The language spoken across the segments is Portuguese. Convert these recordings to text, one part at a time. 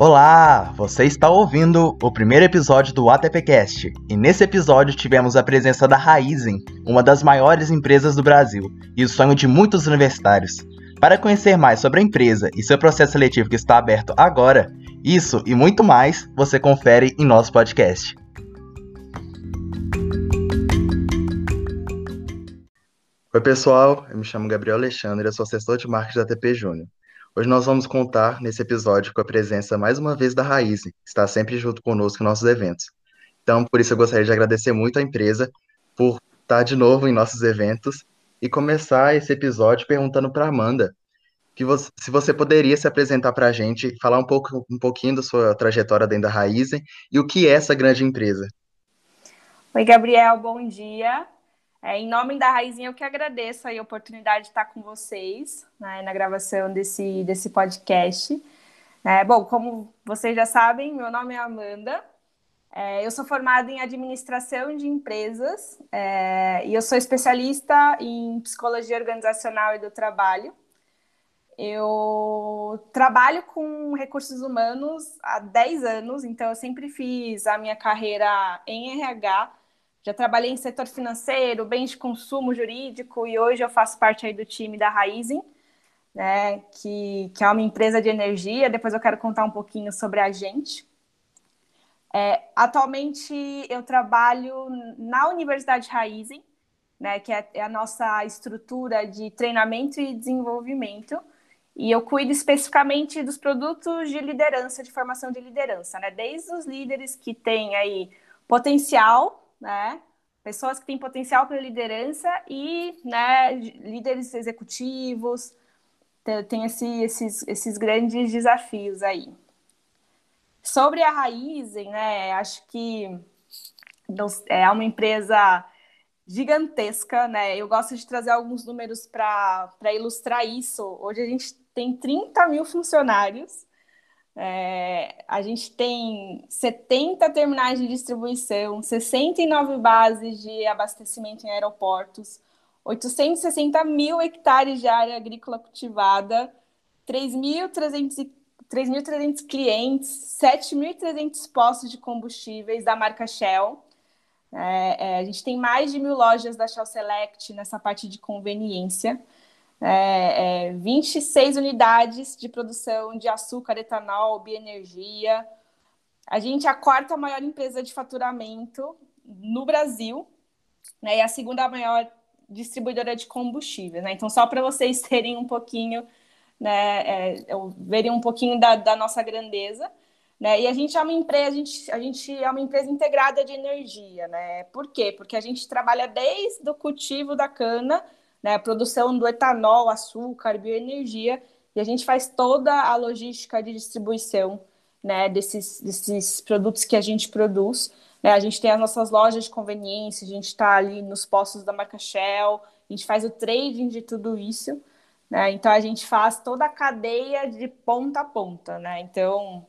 Olá, você está ouvindo o primeiro episódio do ATPcast e nesse episódio tivemos a presença da Raizen, uma das maiores empresas do Brasil e o sonho de muitos universitários. Para conhecer mais sobre a empresa e seu processo seletivo que está aberto agora, isso e muito mais você confere em nosso podcast. Oi pessoal, eu me chamo Gabriel Alexandre, eu sou assessor de marketing da TP Júnior. Hoje nós vamos contar nesse episódio com a presença mais uma vez da Raizen, que está sempre junto conosco em nossos eventos. Então, por isso eu gostaria de agradecer muito à empresa por estar de novo em nossos eventos e começar esse episódio perguntando para Amanda que você, se você poderia se apresentar para a gente, falar um pouco um pouquinho da sua trajetória dentro da Raizen e o que é essa grande empresa. Oi, Gabriel, bom dia. É, em nome da Raizinha, eu que agradeço a oportunidade de estar com vocês né, na gravação desse, desse podcast. É, bom, como vocês já sabem, meu nome é Amanda. É, eu sou formada em administração de empresas é, e eu sou especialista em psicologia organizacional e do trabalho. Eu trabalho com recursos humanos há 10 anos, então eu sempre fiz a minha carreira em RH já trabalhei em setor financeiro, bens de consumo jurídico e hoje eu faço parte aí do time da Raizen, né, que, que é uma empresa de energia. Depois eu quero contar um pouquinho sobre a gente. É, atualmente eu trabalho na Universidade Raizen, né, que é, é a nossa estrutura de treinamento e desenvolvimento. E eu cuido especificamente dos produtos de liderança, de formação de liderança, né? Desde os líderes que têm aí potencial né? Pessoas que têm potencial para liderança e né, líderes executivos, tem esse, esses, esses grandes desafios aí. Sobre a Raizen, né, acho que é uma empresa gigantesca, né? Eu gosto de trazer alguns números para ilustrar isso. Hoje a gente tem 30 mil funcionários, é, a gente tem 70 terminais de distribuição, 69 bases de abastecimento em aeroportos, 860 mil hectares de área agrícola cultivada, 3.300 clientes, 7.300 postos de combustíveis da marca Shell. É, é, a gente tem mais de mil lojas da Shell Select nessa parte de conveniência é, é, 26 unidades de produção de açúcar, etanol, bioenergia. A gente é a quarta maior empresa de faturamento no Brasil né, e a segunda maior distribuidora de combustível. Né? Então, só para vocês terem um pouquinho, né, é, verem um pouquinho da, da nossa grandeza. Né? E a gente é uma empresa, a gente, a gente é uma empresa integrada de energia, né? Por quê? Porque a gente trabalha desde o cultivo da cana né, a produção do etanol, açúcar, bioenergia, e a gente faz toda a logística de distribuição né, desses, desses produtos que a gente produz. Né? A gente tem as nossas lojas de conveniência, a gente está ali nos postos da marca Shell, a gente faz o trading de tudo isso. Né? Então a gente faz toda a cadeia de ponta a ponta. Né? Então,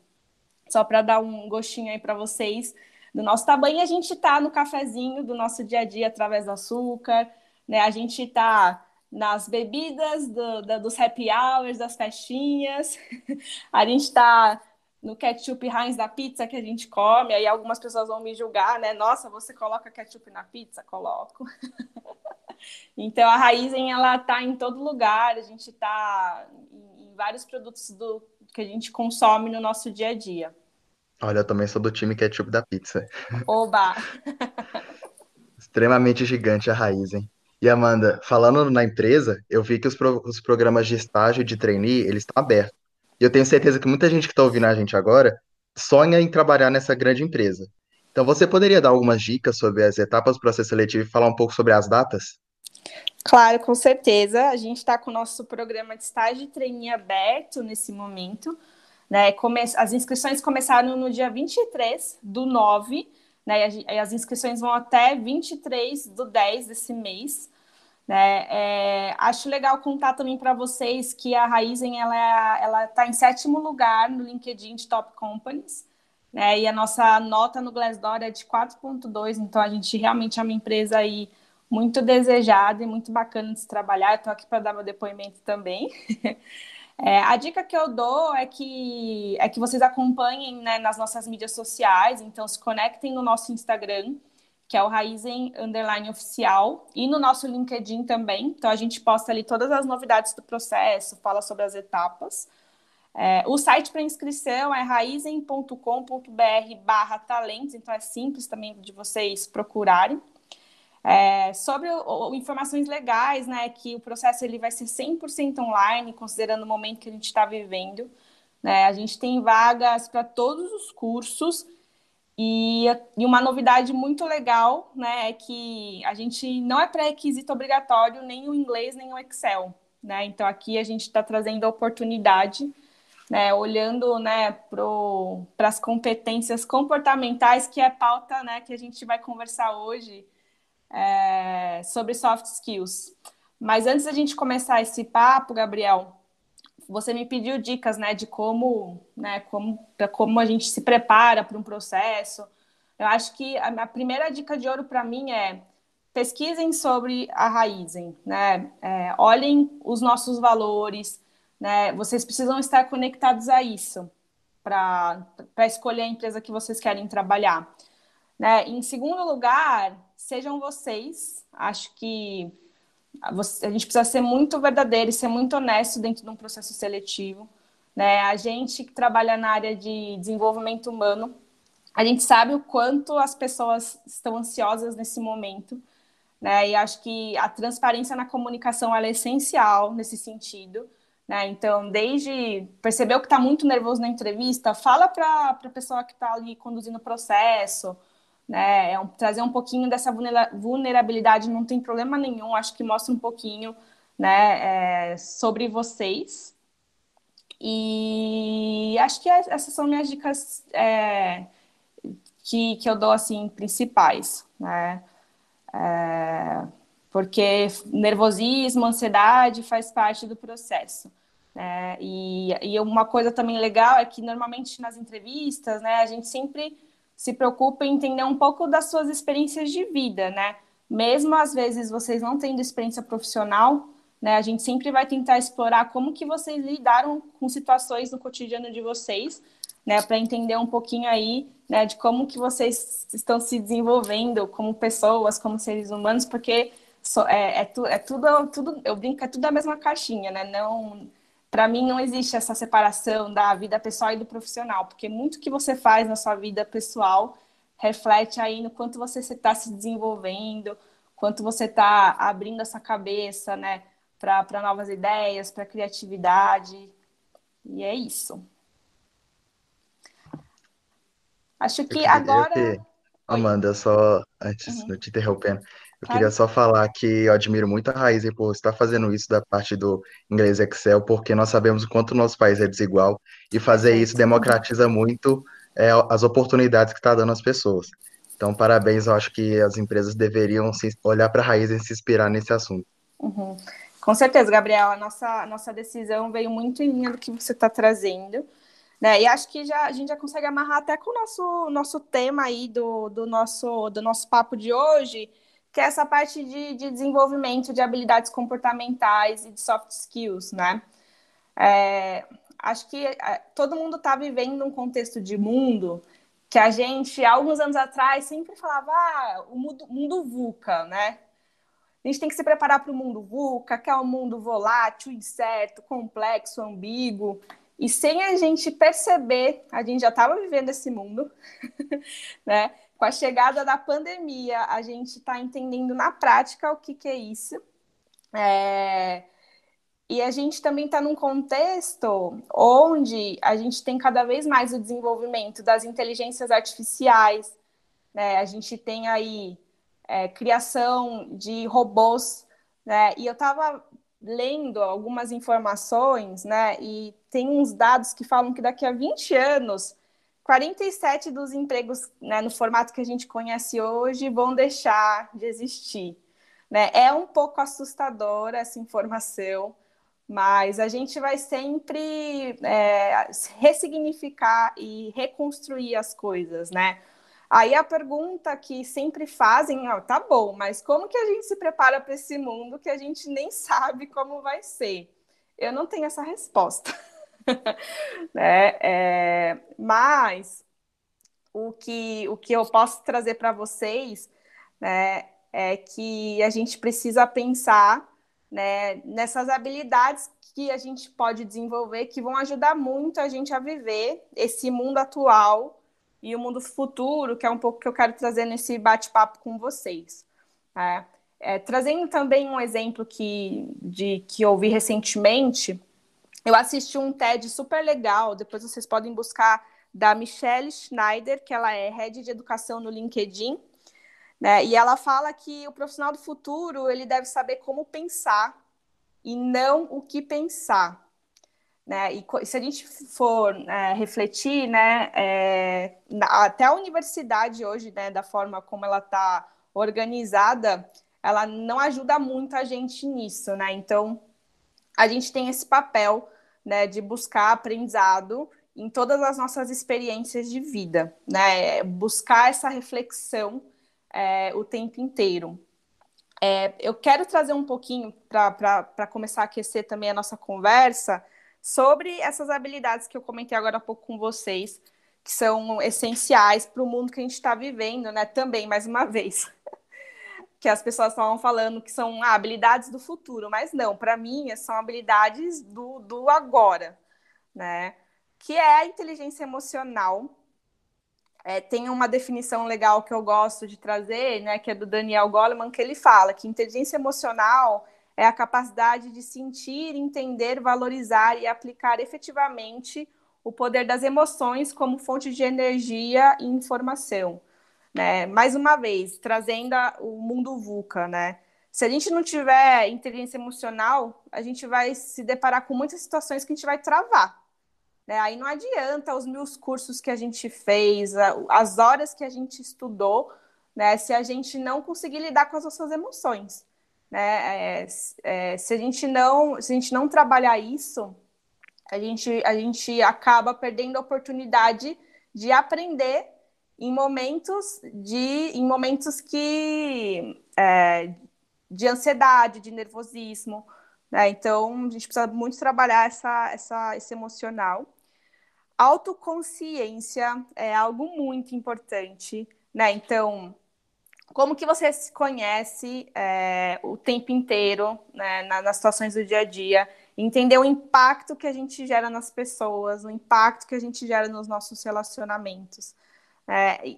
só para dar um gostinho aí para vocês do nosso tamanho, a gente está no cafezinho do nosso dia a dia através do açúcar, né? A gente está nas bebidas, do, da, dos happy hours, das festinhas, a gente está no ketchup Heinz da pizza que a gente come, aí algumas pessoas vão me julgar, né? Nossa, você coloca ketchup na pizza? Coloco. então a Raizen ela tá em todo lugar, a gente está em, em vários produtos do que a gente consome no nosso dia a dia. Olha, eu também sou do time ketchup da pizza. Oba! Extremamente gigante a Raizen. E Amanda, falando na empresa, eu vi que os, pro, os programas de estágio de trainee, eles estão abertos. E eu tenho certeza que muita gente que está ouvindo a gente agora sonha em trabalhar nessa grande empresa. Então, você poderia dar algumas dicas sobre as etapas do processo seletivo e falar um pouco sobre as datas? Claro, com certeza. A gente está com o nosso programa de estágio e trainee aberto nesse momento. Né? As inscrições começaram no dia 23 do 9 né? E as inscrições vão até 23 do 10 desse mês. Né? É, acho legal contar também para vocês que a Raizen ela está em sétimo lugar no LinkedIn de Top Companies. Né? E a nossa nota no Glassdoor é de 4.2, então a gente realmente é uma empresa aí muito desejada e muito bacana de se trabalhar. Estou aqui para dar meu depoimento também. É, a dica que eu dou é que, é que vocês acompanhem né, nas nossas mídias sociais, então se conectem no nosso Instagram, que é o Raizen Underline Oficial, e no nosso LinkedIn também. Então a gente posta ali todas as novidades do processo, fala sobre as etapas. É, o site para inscrição é raizen.com.br barra talentos, então é simples também de vocês procurarem. É, sobre o, o, informações legais, né, que o processo ele vai ser 100% online, considerando o momento que a gente está vivendo. Né, a gente tem vagas para todos os cursos e, e, uma novidade muito legal né, é que a gente não é pré-requisito obrigatório nem o inglês nem o Excel. Né? Então aqui a gente está trazendo a oportunidade né, olhando né, para as competências comportamentais, que é pauta né, que a gente vai conversar hoje é, sobre soft skills. Mas antes da gente começar esse papo, Gabriel, você me pediu dicas né, de como, né, como, como a gente se prepara para um processo. Eu acho que a, primeira dica de ouro para mim é pesquisem sobre a Raizen, né? É, olhem os nossos valores, né? Vocês precisam estar conectados a isso para escolher a empresa que vocês querem trabalhar. Né? Em segundo lugar, sejam vocês. Acho que a gente precisa ser muito verdadeiro e ser muito honesto dentro de um processo seletivo. Né? A gente que trabalha na área de desenvolvimento humano, a gente sabe o quanto as pessoas estão ansiosas nesse momento. Né? E acho que a transparência na comunicação é essencial nesse sentido. Né? Então, desde percebeu que está muito nervoso na entrevista, fala para a pessoa que está ali conduzindo o processo, né? É um, trazer um pouquinho dessa vulnerabilidade não tem problema nenhum, acho que mostra um pouquinho né, é, sobre vocês. E acho que essas são minhas dicas é, que, que eu dou assim principais, né? É, porque nervosismo, ansiedade faz parte do processo. Né? E, e uma coisa também legal é que normalmente nas entrevistas, né, a gente sempre se preocupa em entender um pouco das suas experiências de vida, né? Mesmo às vezes vocês não tendo experiência profissional, né? A gente sempre vai tentar explorar como que vocês lidaram com situações no cotidiano de vocês, né? Para entender um pouquinho aí, né? De como que vocês estão se desenvolvendo como pessoas, como seres humanos, porque é, é, tu, é tudo, tudo, eu brinco, é tudo a mesma caixinha, né? Não para mim não existe essa separação da vida pessoal e do profissional, porque muito que você faz na sua vida pessoal reflete aí no quanto você está se desenvolvendo, quanto você está abrindo essa cabeça, né, para novas ideias, para criatividade. E é isso. Acho que agora. Amanda, só antes, uhum. te interrompendo, eu queria só falar que eu admiro muito a Raizen por estar fazendo isso da parte do inglês Excel, porque nós sabemos o quanto o nosso país é desigual e fazer isso democratiza muito é, as oportunidades que está dando às pessoas. Então, parabéns, eu acho que as empresas deveriam se, olhar para a Raizen e se inspirar nesse assunto. Uhum. Com certeza, Gabriel, a nossa, a nossa decisão veio muito em linha do que você está trazendo. Né? E acho que já, a gente já consegue amarrar até com o nosso, nosso tema aí do, do, nosso, do nosso papo de hoje, que é essa parte de, de desenvolvimento de habilidades comportamentais e de soft skills, né? É, acho que é, todo mundo está vivendo um contexto de mundo que a gente, alguns anos atrás, sempre falava ah, o mundo, mundo VUCA, né? A gente tem que se preparar para o mundo VUCA, que é um mundo volátil, incerto, complexo, ambíguo. E sem a gente perceber, a gente já estava vivendo esse mundo, né? Com a chegada da pandemia, a gente está entendendo na prática o que, que é isso. É... E a gente também está num contexto onde a gente tem cada vez mais o desenvolvimento das inteligências artificiais, né? A gente tem aí é, criação de robôs, né? E eu estava lendo algumas informações, né? E tem uns dados que falam que daqui a 20 anos 47 dos empregos né, no formato que a gente conhece hoje vão deixar de existir. Né? É um pouco assustadora essa informação, mas a gente vai sempre é, ressignificar e reconstruir as coisas, né? Aí a pergunta que sempre fazem, ó, tá bom, mas como que a gente se prepara para esse mundo que a gente nem sabe como vai ser? eu não tenho essa resposta. né? É, mas o que, o que eu posso trazer para vocês né, é que a gente precisa pensar né, nessas habilidades que a gente pode desenvolver que vão ajudar muito a gente a viver esse mundo atual e o mundo futuro, que é um pouco que eu quero trazer nesse bate-papo com vocês. É, é, trazendo também um exemplo que, de, que eu vi recentemente, eu assisti um TED super legal, depois vocês podem buscar, da Michelle Schneider, que ela é head de educação no LinkedIn, né? E ela fala que o profissional do futuro ele deve saber como pensar e não o que pensar. Né? E se a gente for é, refletir, né, é, até a universidade hoje, né, da forma como ela está organizada, ela não ajuda muito a gente nisso, né? Então, a gente tem esse papel, né, de buscar aprendizado em todas as nossas experiências de vida, né? Buscar essa reflexão é, o tempo inteiro. É, eu quero trazer um pouquinho para começar a aquecer também a nossa conversa sobre essas habilidades que eu comentei agora há pouco com vocês, que são essenciais para o mundo que a gente está vivendo, né? Também, mais uma vez. que as pessoas estavam falando que são ah, habilidades do futuro, mas não, para mim são habilidades do, do agora, né? Que é a inteligência emocional, é, tem uma definição legal que eu gosto de trazer, né, que é do Daniel Goleman, que ele fala que inteligência emocional é a capacidade de sentir, entender, valorizar e aplicar efetivamente o poder das emoções como fonte de energia e informação. Né? Mais uma vez, trazendo o mundo VUCA, né? Se a gente não tiver inteligência emocional, a gente vai se deparar com muitas situações que a gente vai travar. Né? Aí não adianta os mil cursos que a gente fez, as horas que a gente estudou, né? se a gente não conseguir lidar com as nossas emoções. Né? É, é, se, a gente não, se a gente não trabalhar isso, a gente, a gente acaba perdendo a oportunidade de aprender em momentos de em momentos que é, de ansiedade, de nervosismo, né? Então a gente precisa muito trabalhar essa, essa, esse emocional. Autoconsciência é algo muito importante, né? Então, como que você se conhece é, o tempo inteiro, né, nas situações do dia a dia, entender o impacto que a gente gera nas pessoas, o impacto que a gente gera nos nossos relacionamentos, é,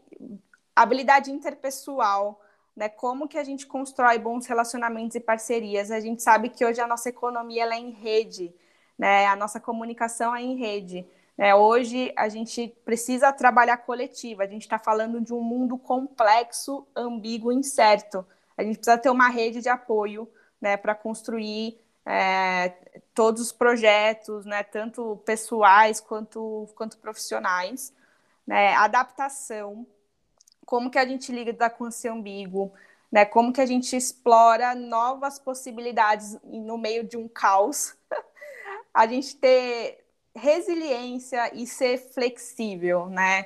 habilidade interpessoal, né, como que a gente constrói bons relacionamentos e parcerias. A gente sabe que hoje a nossa economia é em rede, né, a nossa comunicação é em rede. É, hoje a gente precisa trabalhar coletiva, a gente está falando de um mundo complexo, ambíguo, incerto. A gente precisa ter uma rede de apoio né, para construir é, todos os projetos, né, tanto pessoais quanto, quanto profissionais. Né, adaptação, como que a gente lida com esse ambíguo, né, como que a gente explora novas possibilidades no meio de um caos. a gente ter resiliência e ser flexível, né?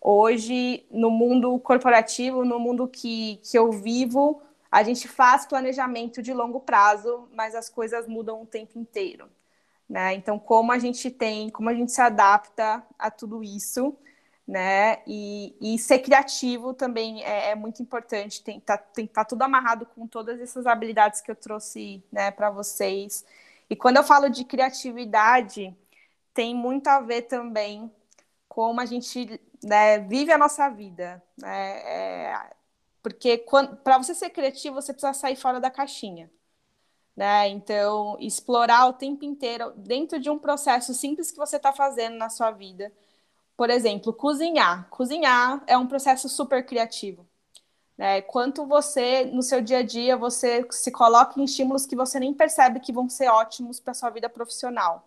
Hoje, no mundo corporativo, no mundo que, que eu vivo, a gente faz planejamento de longo prazo, mas as coisas mudam o tempo inteiro. Né? Então, como a gente tem, como a gente se adapta a tudo isso, né? E, e ser criativo também é, é muito importante. Tem tá, tem tá tudo amarrado com todas essas habilidades que eu trouxe, né, para vocês. E quando eu falo de criatividade, tem muito a ver também como a gente né, vive a nossa vida. Né? É, porque para você ser criativo, você precisa sair fora da caixinha. Né? Então, explorar o tempo inteiro dentro de um processo simples que você está fazendo na sua vida. Por exemplo, cozinhar. Cozinhar é um processo super criativo. Né? Quanto você, no seu dia a dia, você se coloca em estímulos que você nem percebe que vão ser ótimos para sua vida profissional.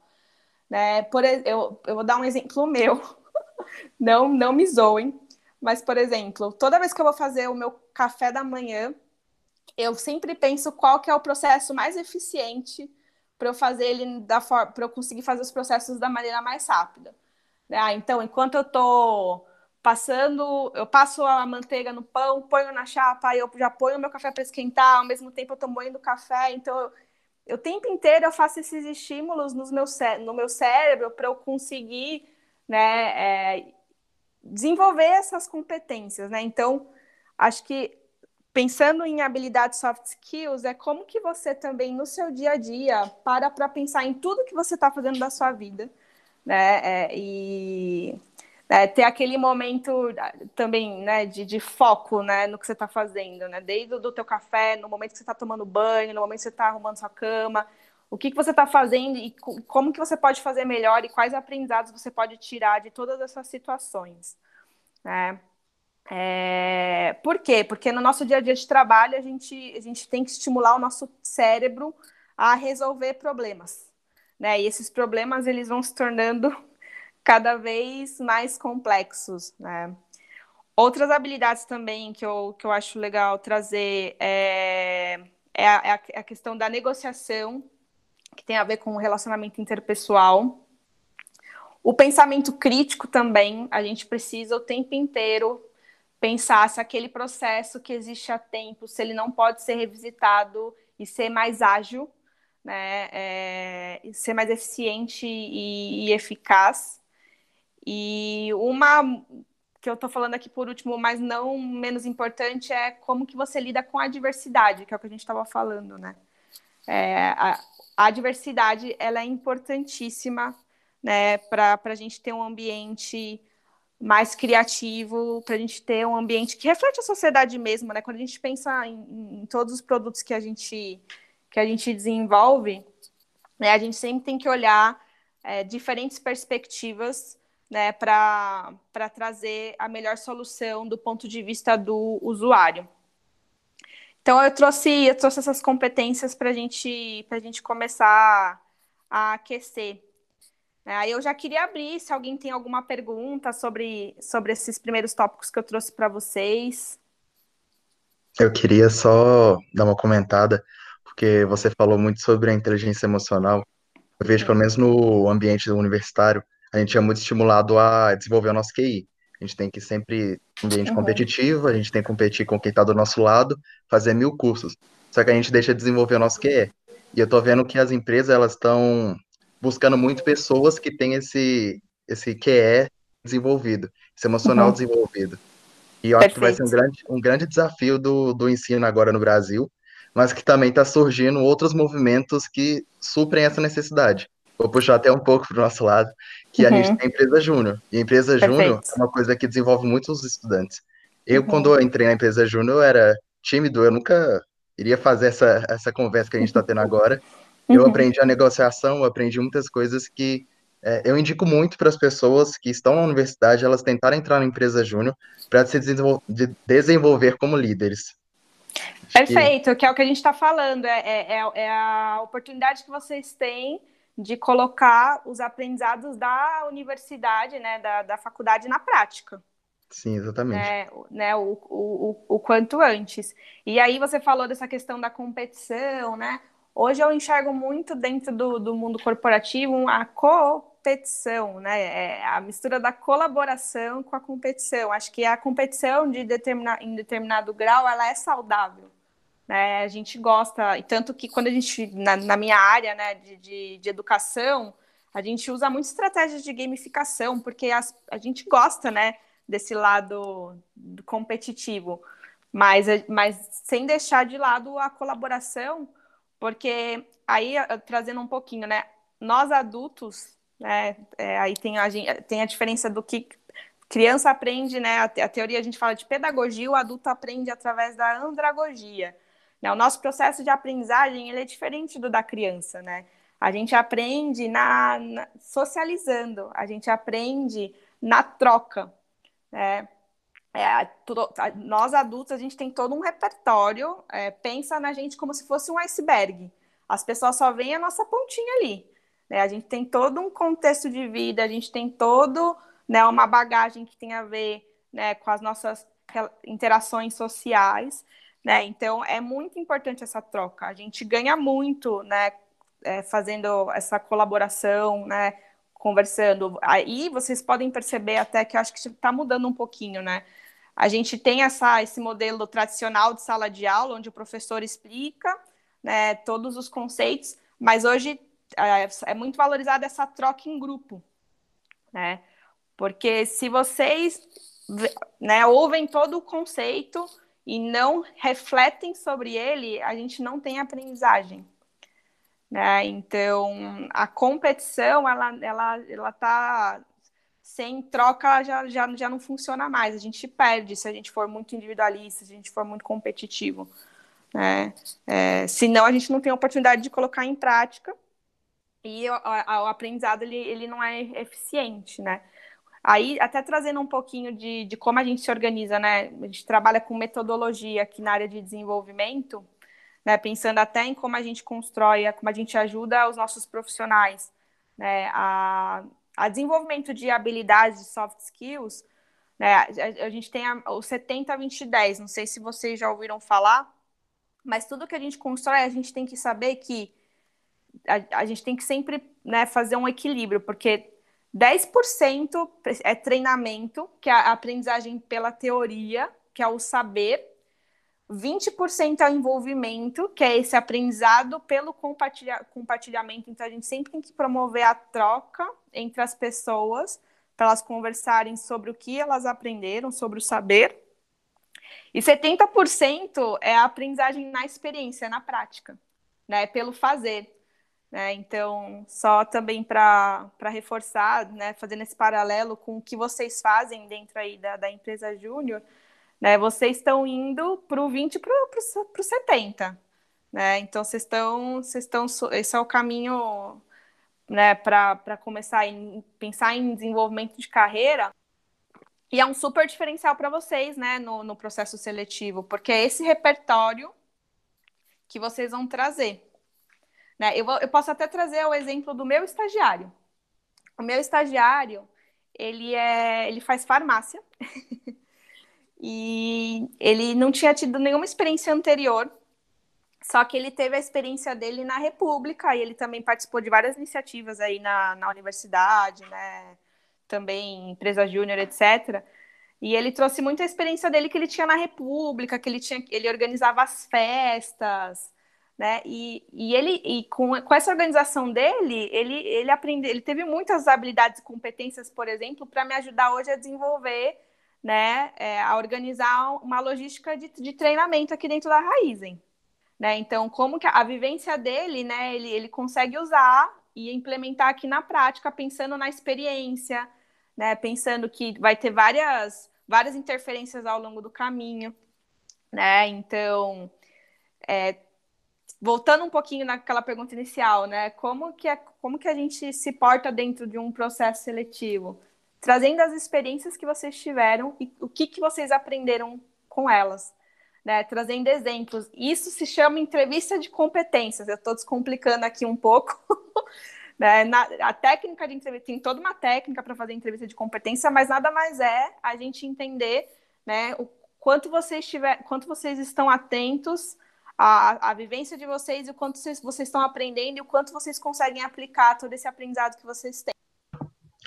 Né? Por, eu, eu vou dar um exemplo meu, não, não me zoem, mas, por exemplo, toda vez que eu vou fazer o meu café da manhã, eu sempre penso qual que é o processo mais eficiente para eu fazer ele da forma, para eu conseguir fazer os processos da maneira mais rápida. Ah, então, enquanto eu estou passando, eu passo a manteiga no pão, ponho na chapa, aí eu já ponho meu café para esquentar, ao mesmo tempo eu estou moendo café, então o tempo inteiro eu faço esses estímulos no meu, no meu cérebro para eu conseguir né, é, desenvolver essas competências, né? Então, acho que pensando em habilidades soft skills, é como que você também no seu dia a dia para para pensar em tudo que você está fazendo da sua vida, né? É, e é, ter aquele momento ah, também, né, de, de foco, né, no que você está fazendo, né? Desde o teu café, no momento que você está tomando banho, no momento que você está arrumando sua cama, o que, que você está fazendo e como que você pode fazer melhor e quais aprendizados você pode tirar de todas essas situações, né? É... Por quê? Porque no nosso dia a dia de trabalho a gente, a gente tem que estimular o nosso cérebro a resolver problemas, né? E esses problemas eles vão se tornando cada vez mais complexos, né? Outras habilidades também que eu, que eu acho legal trazer é, é, a, é a é questão da negociação que tem a ver com o relacionamento interpessoal. O pensamento crítico também, a gente precisa o tempo inteiro pensar se aquele processo que existe há tempo, se ele não pode ser revisitado e ser mais ágil, né, é, ser mais eficiente e, e, eficaz. E uma que eu estou falando aqui por último, mas não menos importante, é como que você lida com a diversidade, que é o que a gente estava falando, né? É, a, a diversidade ela é importantíssima né, para a gente ter um ambiente mais criativo, para a gente ter um ambiente que reflete a sociedade mesmo, né? Quando a gente pensa em, em todos os produtos que a gente que a gente desenvolve, né, a gente sempre tem que olhar é, diferentes perspectivas né, para trazer a melhor solução do ponto de vista do usuário. Então eu trouxe, eu trouxe essas competências para gente, a gente começar a aquecer. É, aí eu já queria abrir, se alguém tem alguma pergunta sobre, sobre esses primeiros tópicos que eu trouxe para vocês. Eu queria só dar uma comentada, porque você falou muito sobre a inteligência emocional. Eu vejo, pelo menos no ambiente universitário, a gente é muito estimulado a desenvolver o nosso QI. A gente tem que sempre, um ambiente uhum. competitivo, a gente tem que competir com quem está do nosso lado, fazer mil cursos. Só que a gente deixa de desenvolver o nosso QE. E eu estou vendo que as empresas, elas estão buscando muito pessoas que têm esse, esse QE desenvolvido, esse emocional uhum. desenvolvido. E eu acho Perfeito. que vai ser um grande, um grande desafio do, do ensino agora no Brasil, mas que também está surgindo outros movimentos que suprem essa necessidade. Vou puxar até um pouco para o nosso lado, que uhum. a gente tem empresa júnior. E a empresa júnior é uma coisa que desenvolve muitos estudantes. Eu, uhum. quando eu entrei na empresa júnior, eu era tímido, eu nunca iria fazer essa, essa conversa que a gente está tendo agora. Eu uhum. aprendi a negociação, eu aprendi muitas coisas que é, eu indico muito para as pessoas que estão na universidade, elas tentarem entrar na empresa júnior para se desenvol de desenvolver como líderes. Perfeito, que... é o que a gente está falando, é, é, é, é a oportunidade que vocês têm de colocar os aprendizados da universidade, né, da, da faculdade na prática. Sim, exatamente. Né, né, o, o, o quanto antes. E aí você falou dessa questão da competição, né? Hoje eu enxergo muito dentro do, do mundo corporativo a competição, né? É a mistura da colaboração com a competição. Acho que a competição de determina, em determinado grau ela é saudável. Né? A gente gosta, e tanto que quando a gente, na, na minha área né, de, de, de, educação, a gente usa muito estratégias de gamificação, porque as, a gente gosta né, desse lado competitivo, mas, mas sem deixar de lado a colaboração, porque aí, trazendo um pouquinho, né, nós adultos, né, é, aí tem a, tem a diferença do que criança aprende, né, a, a teoria a gente fala de pedagogia, o adulto aprende através da andragogia. Né? O nosso processo de aprendizagem ele é diferente do da criança, né? A gente aprende na, na socializando, a gente aprende na troca, né? É, nós adultos a gente tem todo um repertório, é, pensa na gente como se fosse um iceberg. As pessoas só veem a nossa pontinha ali. Né? A gente tem todo um contexto de vida, a gente tem todo né, uma bagagem que tem a ver né, com as nossas interações sociais. Né? Então é muito importante essa troca. A gente ganha muito, né, é, fazendo essa colaboração, né, conversando. Aí vocês podem perceber até que acho que está mudando um pouquinho, né? A gente tem essa, esse modelo tradicional de sala de aula, onde o professor explica, né, todos os conceitos, mas hoje é, muito valorizada essa troca em grupo, né? Porque se vocês né, ouvem todo o conceito e não refletem sobre ele, a gente não tem aprendizagem. Né? Então, a competição, ela, ela, ela tá sem troca, já, já, já não funciona mais. A gente perde se a gente for muito individualista, se a gente for muito competitivo. Né? É, senão, a gente não tem a oportunidade de colocar em prática e o, o aprendizado ele, ele não é eficiente, né? Aí, até trazendo um pouquinho de, de como a gente se organiza, né? A gente trabalha com metodologia aqui na área de desenvolvimento, né? Pensando até em como a gente constrói, como a gente ajuda os nossos profissionais, né? A, a desenvolvimento de habilidades, de soft skills, né? A, a gente tem a, o 70-20-10, não sei se vocês já ouviram falar, mas tudo que a gente constrói, a gente tem que saber que a, a gente tem que sempre né, fazer um equilíbrio, porque 10% é treinamento, que é a aprendizagem pela teoria, que é o saber. 20% é o envolvimento, que é esse aprendizado pelo compartilha compartilhamento. Então, a gente sempre tem que promover a troca entre as pessoas, para elas conversarem sobre o que elas aprenderam, sobre o saber. E 70% é a aprendizagem na experiência, na prática, né? Pelo fazer. Né? Então, só também para reforçar, né, fazendo esse paralelo com o que vocês fazem dentro aí da, da empresa Júnior, né, vocês estão indo para o 20 para o 70. Né? Então, vocês estão, vocês estão. Esse é o caminho né, para começar a pensar em desenvolvimento de carreira. E é um super diferencial para vocês né, no, no processo seletivo, porque é esse repertório que vocês vão trazer. Né? Eu, vou, eu posso até trazer o exemplo do meu estagiário. O meu estagiário, ele, é, ele faz farmácia e ele não tinha tido nenhuma experiência anterior, só que ele teve a experiência dele na República e ele também participou de várias iniciativas aí na, na universidade, né? Também empresa júnior, etc. E ele trouxe muita experiência dele que ele tinha na República, que ele tinha, ele organizava as festas, né? E, e ele e com, com essa organização dele, ele ele aprendeu, ele teve muitas habilidades e competências, por exemplo, para me ajudar hoje a desenvolver, né, é, a organizar uma logística de, de treinamento aqui dentro da Raizen. Né? Então, como que a, a vivência dele, né, ele, ele consegue usar e implementar aqui na prática, pensando na experiência, né, pensando que vai ter várias, várias interferências ao longo do caminho, né? Então, é, voltando um pouquinho naquela pergunta inicial, né? Como que, é, como que a gente se porta dentro de um processo seletivo? Trazendo as experiências que vocês tiveram e o que, que vocês aprenderam com elas. Né? Trazendo exemplos. Isso se chama entrevista de competências. Eu estou descomplicando aqui um pouco. né? Na, a técnica de entrevista, tem toda uma técnica para fazer entrevista de competência, mas nada mais é a gente entender né, o quanto vocês, tiver, quanto vocês estão atentos a, a vivência de vocês e o quanto vocês, vocês estão aprendendo e o quanto vocês conseguem aplicar todo esse aprendizado que vocês têm.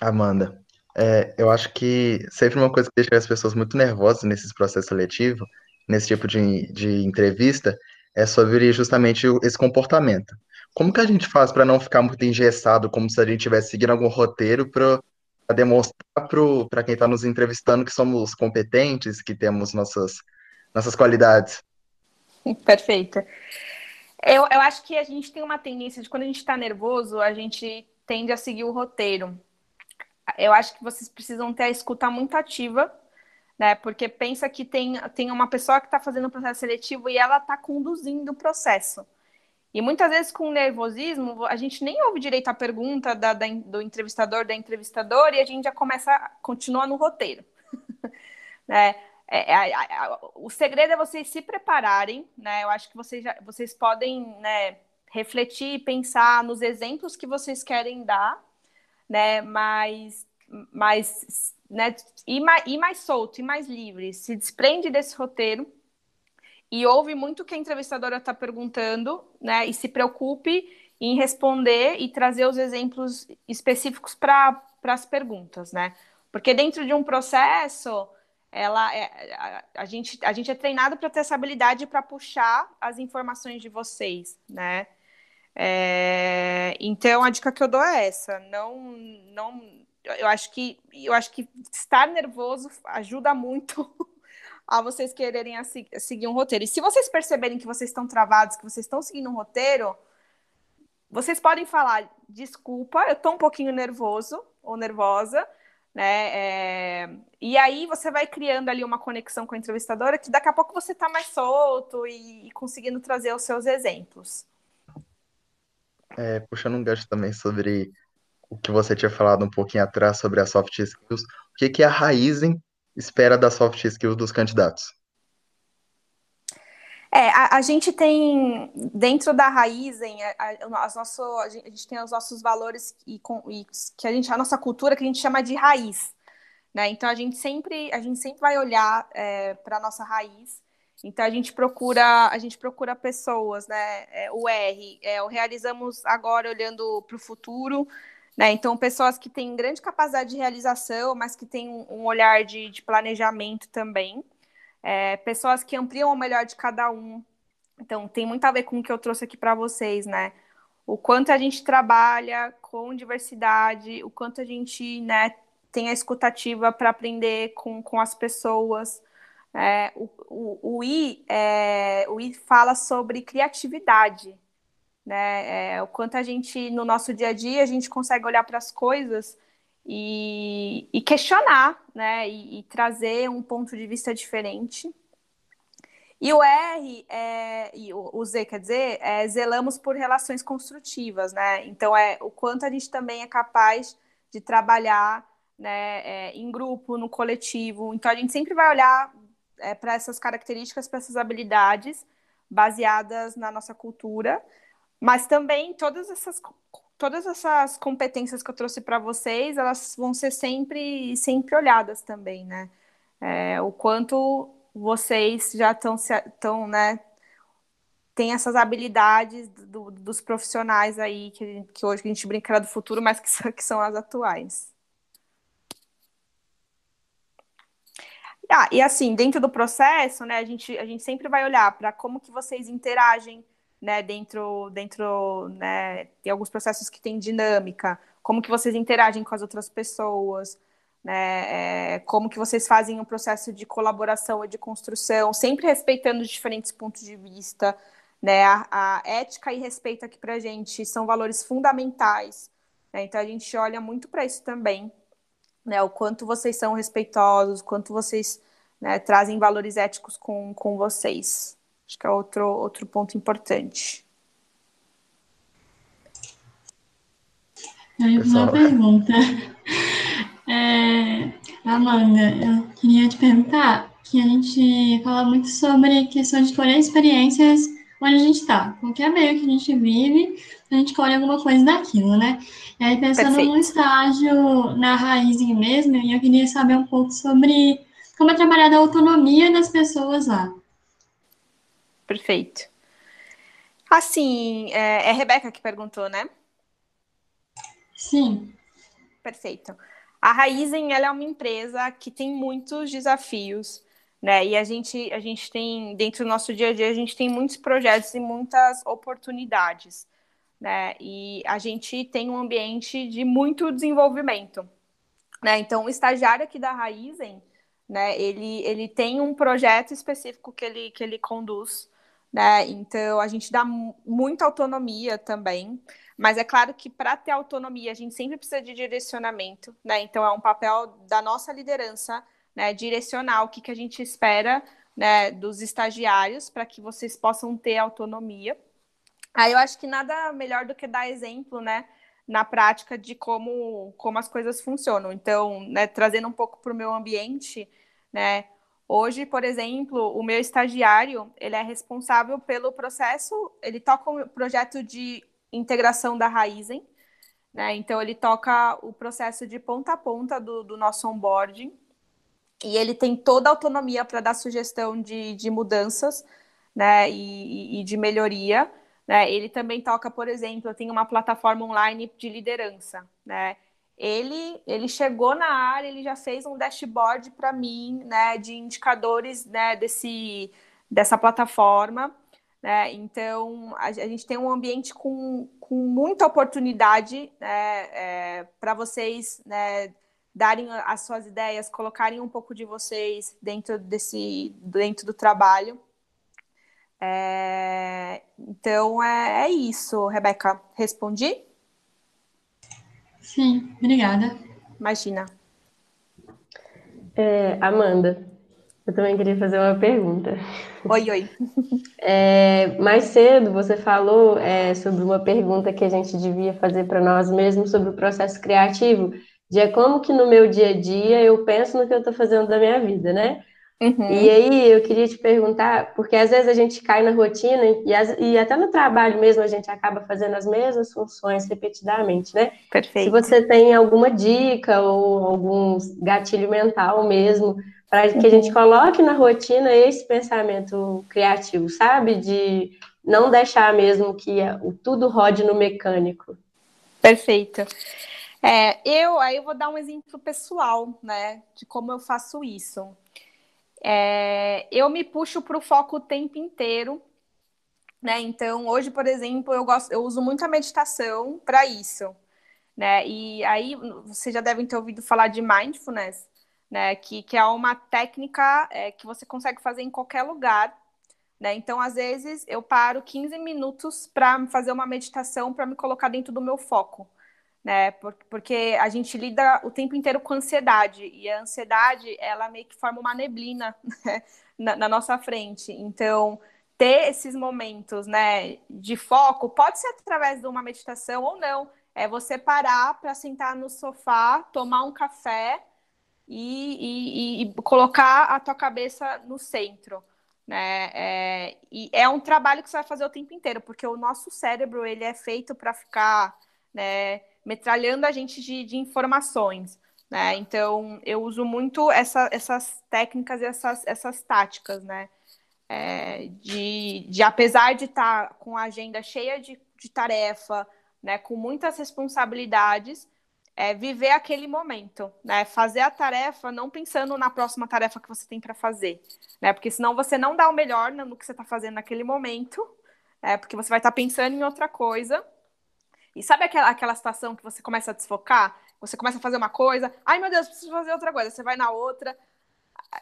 Amanda, é, eu acho que sempre uma coisa que deixa as pessoas muito nervosas nesses processos seletivos, nesse tipo de, de entrevista, é sobre justamente esse comportamento. Como que a gente faz para não ficar muito engessado, como se a gente estivesse seguindo algum roteiro para demonstrar para quem está nos entrevistando que somos competentes, que temos nossas, nossas qualidades? Perfeita. Eu, eu acho que a gente tem uma tendência de quando a gente está nervoso, a gente tende a seguir o roteiro. Eu acho que vocês precisam ter a escuta muito ativa, né? Porque pensa que tem, tem uma pessoa que está fazendo o processo seletivo e ela está conduzindo o processo. E muitas vezes com nervosismo, a gente nem ouve direito a pergunta da, da, do entrevistador, da entrevistadora, e a gente já começa, continua no roteiro. né? É, é, o segredo é vocês se prepararem, né? Eu acho que vocês, já, vocês podem né, refletir e pensar nos exemplos que vocês querem dar, né? Mas, mas né, ir, mais, ir mais solto, ir mais livre, se desprende desse roteiro e ouve muito o que a entrevistadora está perguntando, né? E se preocupe em responder e trazer os exemplos específicos para as perguntas, né? Porque dentro de um processo ela é, a, a, gente, a gente é treinado para ter essa habilidade para puxar as informações de vocês, né? É, então a dica que eu dou é essa, não, não, eu acho que eu acho que estar nervoso ajuda muito a vocês quererem a, a seguir um roteiro. E se vocês perceberem que vocês estão travados, que vocês estão seguindo um roteiro, vocês podem falar, desculpa, eu estou um pouquinho nervoso ou nervosa, né? É... E aí você vai criando ali uma conexão com a entrevistadora que daqui a pouco você está mais solto e, conseguindo trazer os seus exemplos. É, puxando um gancho também sobre o que você tinha falado um pouquinho atrás sobre as soft skills, o que, que a Raizen espera das soft skills dos candidatos? É, a, a, gente tem dentro da Raizen, a, a, as nosso, a, gente, a gente tem os nossos valores e, com, e, que a gente, a nossa cultura que a gente chama de raiz, né? Então a gente sempre, a gente sempre vai olhar é, para a nossa raiz. Então a gente procura, a gente procura pessoas, né? É, o R, é, o realizamos agora olhando para o futuro, né? Então pessoas que têm grande capacidade de realização, mas que têm um, um olhar de, de planejamento também é, pessoas que ampliam o melhor de cada um. Então, tem muito a ver com o que eu trouxe aqui para vocês, né? O quanto a gente trabalha com diversidade, o quanto a gente né, tem a escutativa para aprender com, com as pessoas. É, o, o, o, I, é, o I fala sobre criatividade, né? É, o quanto a gente, no nosso dia a dia, a gente consegue olhar para as coisas e, e questionar, né? E, e, trazer um ponto de vista diferente. E o R, é, e o, Z, quer dizer, é, zelamos por relações construtivas, né? Então, é o quanto a gente também é capaz de trabalhar né, é, em grupo, no coletivo. Então, a gente sempre vai olhar é, para essas características, para essas habilidades baseadas na nossa cultura, mas também todas essas todas essas competências que eu trouxe para vocês, elas vão ser sempre, sempre olhadas também, né? É, o quanto vocês já estão, estão né, tem essas habilidades do, dos profissionais aí, que, que hoje a gente brinca do futuro, mas que que são as atuais. Ah, e assim, dentro do processo, né, a gente, a gente sempre vai olhar para como que vocês interagem né, dentro, dentro, né, tem alguns processos que têm dinâmica, como que vocês interagem com as outras pessoas, né, é, como que vocês fazem um processo de colaboração e de construção, sempre respeitando os diferentes pontos de vista, né, a, a ética e respeito aqui para a gente são valores fundamentais, né, então a gente olha muito para isso também, né, o quanto vocês são respeitosos, o quanto vocês né, trazem valores éticos com, com vocês. Acho que é outro, outro ponto importante. Aí, uma pergunta. É, Amanda, eu queria te perguntar que a gente fala muito sobre questão de escolher experiências onde a gente está. Qualquer meio que a gente vive, a gente escolhe alguma coisa daquilo, né? E aí, pensando Perfeito. no estágio na raiz mesmo, eu queria saber um pouco sobre como é trabalhada a autonomia das pessoas lá. Perfeito. Assim, é, é a Rebeca que perguntou, né? Sim. Perfeito. A Raizen ela é uma empresa que tem muitos desafios, né? E a gente, a gente tem, dentro do nosso dia a dia, a gente tem muitos projetos e muitas oportunidades, né? E a gente tem um ambiente de muito desenvolvimento, né? Então, o estagiário aqui da Raizen, né? Ele, ele tem um projeto específico que ele, que ele conduz, né? Então a gente dá muita autonomia também, mas é claro que para ter autonomia a gente sempre precisa de direcionamento, né? Então é um papel da nossa liderança, né? Direcionar o que, que a gente espera, né? Dos estagiários para que vocês possam ter autonomia. Aí eu acho que nada melhor do que dar exemplo, né? Na prática de como, como as coisas funcionam. Então, né, trazendo um pouco para o meu ambiente, né? Hoje, por exemplo, o meu estagiário, ele é responsável pelo processo, ele toca o projeto de integração da Raizen, né? Então, ele toca o processo de ponta a ponta do, do nosso onboarding, e ele tem toda a autonomia para dar sugestão de, de mudanças, né, e, e de melhoria, né? Ele também toca, por exemplo, eu tenho uma plataforma online de liderança, né? Ele, ele chegou na área, ele já fez um dashboard para mim, né, de indicadores, né, desse, dessa plataforma, né, então a, a gente tem um ambiente com, com muita oportunidade, né, é, para vocês, né, darem as suas ideias, colocarem um pouco de vocês dentro desse, dentro do trabalho. É, então é, é isso, Rebeca. Respondi? Sim, obrigada. Imagina. É, Amanda, eu também queria fazer uma pergunta. Oi, oi. É, mais cedo você falou é, sobre uma pergunta que a gente devia fazer para nós mesmos sobre o processo criativo, de é como que no meu dia a dia eu penso no que eu estou fazendo da minha vida, né? Uhum. E aí eu queria te perguntar, porque às vezes a gente cai na rotina e, as, e, até no trabalho mesmo a gente acaba fazendo as mesmas funções repetidamente, né? Perfeito. Se você tem alguma dica ou algum gatilho mental mesmo para que a gente uhum. coloque na rotina esse pensamento criativo, sabe? De não deixar mesmo que o tudo rode no mecânico. Perfeito. É, eu aí eu vou dar um exemplo pessoal, né, de como eu faço isso. É, eu me puxo para o foco o tempo inteiro, né? Então, hoje, por exemplo, eu gosto, eu uso muito a meditação para isso, né? E aí vocês já devem ter ouvido falar de mindfulness, né? Que, que é uma técnica é, que você consegue fazer em qualquer lugar. Né? Então, às vezes, eu paro 15 minutos para fazer uma meditação para me colocar dentro do meu foco né? Porque a gente lida o tempo inteiro com ansiedade e a ansiedade ela meio que forma uma neblina né? na, na, nossa frente. Então ter esses momentos, né, de foco pode ser através de uma meditação ou não. É você parar para sentar no sofá, tomar um café e, e, e, colocar a tua cabeça no centro. Né? É, e é um trabalho que você vai fazer o tempo inteiro, porque o nosso cérebro ele é feito para ficar né, metralhando a gente de, de informações. Né? Então, eu uso muito essa, essas técnicas e essas, essas táticas, né? É, de, de, apesar de estar tá com a agenda cheia de, de tarefa, né, com muitas responsabilidades, é, viver aquele momento, né? Fazer a tarefa não pensando na próxima tarefa que você tem para fazer, né? Porque senão você não dá o melhor no que você está fazendo naquele momento, é, porque você vai estar tá pensando em outra coisa e sabe aquela, aquela situação que você começa a desfocar? Você começa a fazer uma coisa, ai meu Deus, preciso fazer outra coisa. Você vai na outra,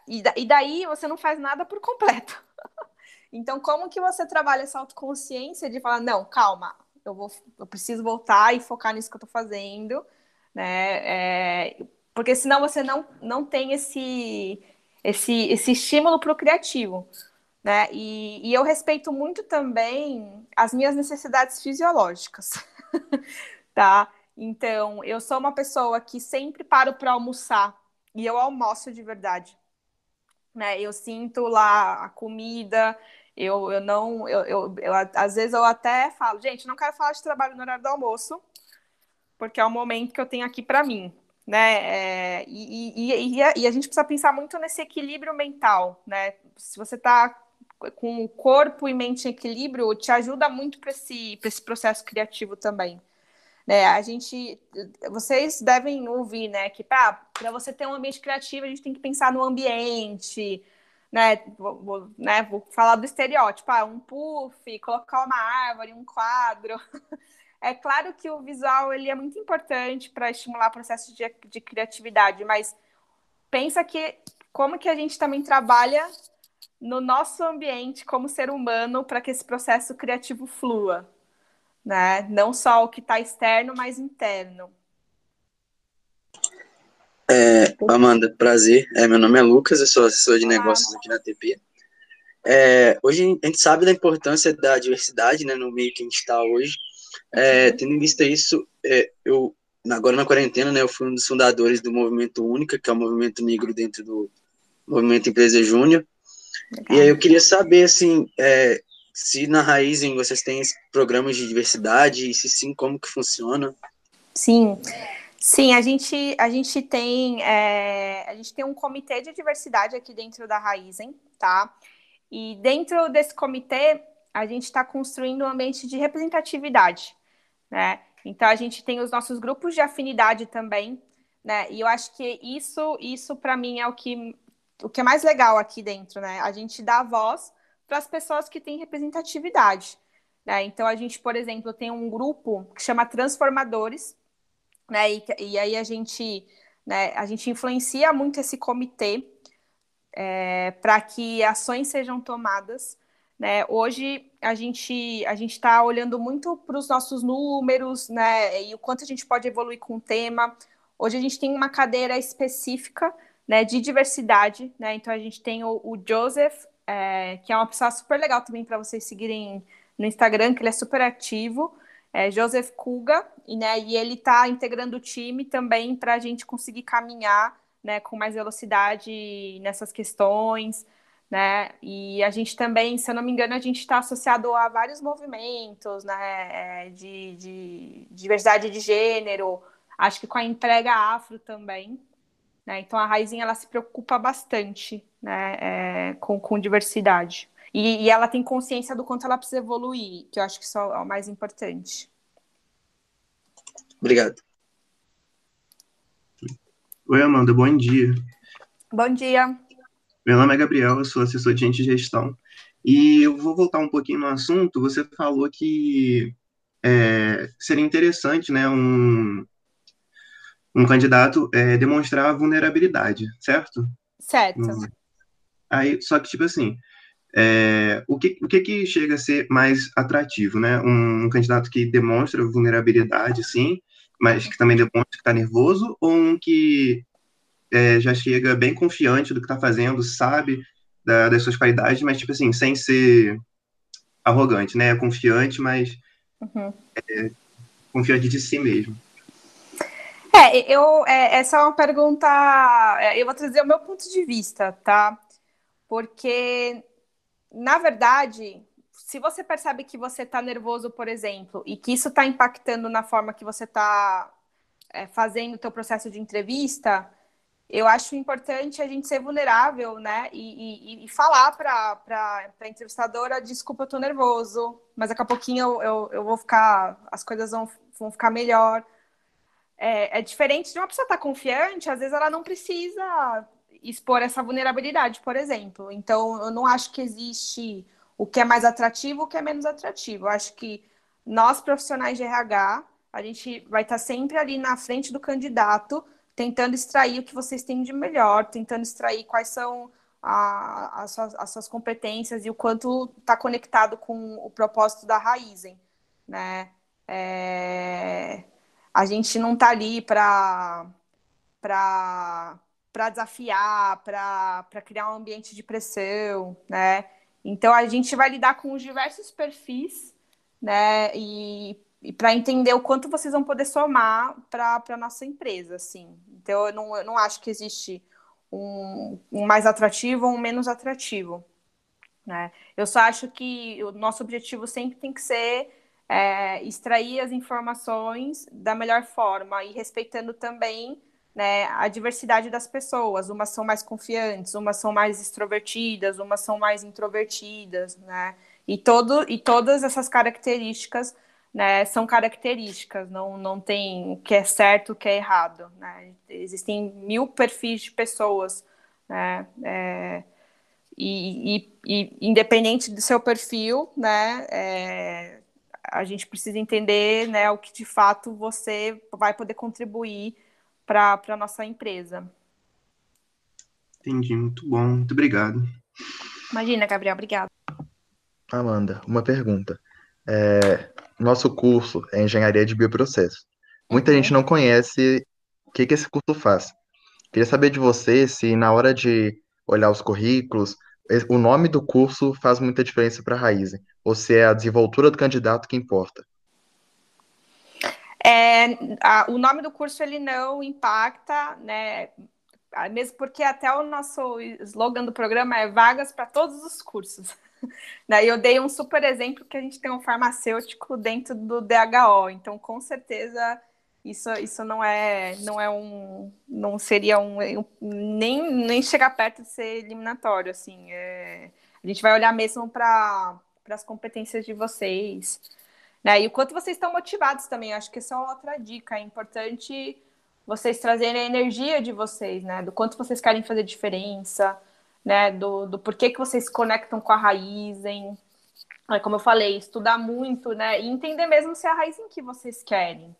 e, e daí você não faz nada por completo. então, como que você trabalha essa autoconsciência de falar, não, calma, eu, vou, eu preciso voltar e focar nisso que eu estou fazendo, né? É, porque senão você não, não tem esse, esse, esse estímulo para o criativo. Né? E, e eu respeito muito também as minhas necessidades fisiológicas. tá? Então, eu sou uma pessoa que sempre paro para almoçar e eu almoço de verdade. Né? Eu sinto lá a comida, eu, eu não. Eu, eu, eu, às vezes eu até falo, gente, não quero falar de trabalho no horário do almoço, porque é o momento que eu tenho aqui para mim. Né? É, e, e, e, a, e, a, gente precisa pensar muito nesse equilíbrio mental, né? Se você está com o corpo e mente em equilíbrio te ajuda muito para esse, esse processo criativo também. Né, a gente, vocês devem ouvir, né, que para você ter um ambiente criativo, a gente tem que pensar no ambiente, né, vou, vou, né, vou falar do estereótipo, ah, um puff, colocar uma árvore, um quadro. É claro que o visual ele é muito importante para estimular o processo de, de criatividade, mas pensa que como que a gente também trabalha no nosso ambiente como ser humano para que esse processo criativo flua, né? Não só o que está externo, mas interno. É, Amanda, prazer. É, meu nome é Lucas, eu sou assessor de Olá. negócios aqui na TP. É, hoje a gente sabe da importância da diversidade né, no meio que a gente está hoje. É, uhum. tendo em vista isso, é, eu agora na quarentena, né, eu fui um dos fundadores do Movimento Única, que é o movimento negro dentro do Movimento Empresa Júnior. Legal. E aí eu queria saber, assim, é, se na Raizen vocês têm programas de diversidade, e se sim, como que funciona? Sim, sim, a gente, a gente tem é, a gente tem um comitê de diversidade aqui dentro da Raizen, tá? E dentro desse comitê, a gente está construindo um ambiente de representatividade, né? Então a gente tem os nossos grupos de afinidade também, né? E eu acho que isso, isso para mim é o que, o que é mais legal aqui dentro, né? A gente dá voz para as pessoas que têm representatividade. Né? Então a gente, por exemplo, tem um grupo que chama Transformadores, né? E, e aí a gente, né, a gente influencia muito esse comitê é, para que ações sejam tomadas. Né? Hoje a gente a gente está olhando muito para os nossos números, né? E o quanto a gente pode evoluir com o tema. Hoje a gente tem uma cadeira específica né, de diversidade, né? Então a gente tem o, o Joseph, é, que é uma pessoa super legal também para vocês seguirem no Instagram, que ele é super ativo, é Joseph Kuga, e, né, e ele está integrando o time também para a gente conseguir caminhar né, com mais velocidade nessas questões, né? E a gente também, se eu não me engano, a gente está associado a vários movimentos, né, é, de, de diversidade de gênero, acho que com a entrega afro também, né? Então a Raizinha ela se preocupa bastante, né, é, com, com diversidade. E, e, ela tem consciência do quanto ela precisa evoluir, que eu acho que isso é o mais importante. Obrigado. Oi, Amanda, bom dia. Bom dia. Meu nome é Gabriel, eu sou assessor de gestão. E eu vou voltar um pouquinho no assunto. Você falou que é, seria interessante, né, um, um candidato é, demonstrar vulnerabilidade, certo? Certo. Aí, só que, tipo assim, é, o, que, o que que chega a ser mais atrativo, né? Um, um candidato que demonstra vulnerabilidade, sim, mas que também demonstra que está nervoso, ou um que é, já chega bem confiante do que está fazendo, sabe da, das suas qualidades, mas, tipo assim, sem ser arrogante, né? Confiante, mas uhum. é, confiante de si mesmo. É, eu, é, essa é uma pergunta. É, eu vou trazer o meu ponto de vista, tá? Porque, na verdade, se você percebe que você está nervoso, por exemplo, e que isso está impactando na forma que você está é, fazendo o teu processo de entrevista, eu acho importante a gente ser vulnerável, né? E, e, e falar para a entrevistadora, desculpa, eu tô nervoso, mas daqui a pouquinho eu, eu, eu vou ficar, as coisas vão, vão ficar melhor é, é diferente de uma pessoa estar tá confiante, às vezes ela não precisa expor essa vulnerabilidade, por exemplo. Então, eu não acho que existe o que é mais atrativo, o que é menos atrativo. Eu acho que nós, profissionais de RH, a gente vai estar sempre ali na frente do candidato, tentando extrair o que vocês têm de melhor, tentando extrair quais são a, a suas, as suas competências e o quanto está conectado com o propósito da Raizen, né? É a gente não está ali para para desafiar, para criar um ambiente de pressão, né? Então a gente vai lidar com os diversos perfis, né? E, e para entender o quanto vocês vão poder somar para a nossa empresa, assim. Então eu não, eu não acho que existe um, um mais atrativo ou um menos atrativo. Né? Eu só acho que o nosso objetivo sempre tem que ser é, extrair as informações da melhor forma e respeitando também né, a diversidade das pessoas. Umas são mais confiantes, umas são mais extrovertidas, umas são mais introvertidas, né? E, todo, e todas essas características né, são características, não, não tem o que é certo o que é errado. Né? Existem mil perfis de pessoas, né? É, e, e, e, independente do seu perfil, né, é, a gente precisa entender né, o que de fato você vai poder contribuir para a nossa empresa. Entendi, muito bom, muito obrigado. Imagina, Gabriel, obrigado. Amanda, uma pergunta. É, nosso curso é Engenharia de Bioprocesso. Muita uhum. gente não conhece o que, que esse curso faz. Queria saber de você se na hora de olhar os currículos, o nome do curso faz muita diferença para a Raizen, ou se é a desenvoltura do candidato que importa? É, a, o nome do curso ele não impacta, né? Mesmo porque até o nosso slogan do programa é vagas para todos os cursos. Daí eu dei um super exemplo que a gente tem um farmacêutico dentro do DHO, então com certeza isso, isso não é não é um não seria um nem, nem chegar perto de ser eliminatório assim é, a gente vai olhar mesmo para as competências de vocês Né? E o quanto vocês estão motivados também, acho que essa é outra dica. É importante vocês trazerem a energia de vocês, né? Do quanto vocês querem fazer diferença, né? Do, do porquê que vocês se conectam com a raiz, é, como eu falei, estudar muito, né? E entender mesmo se é a raiz em que vocês querem.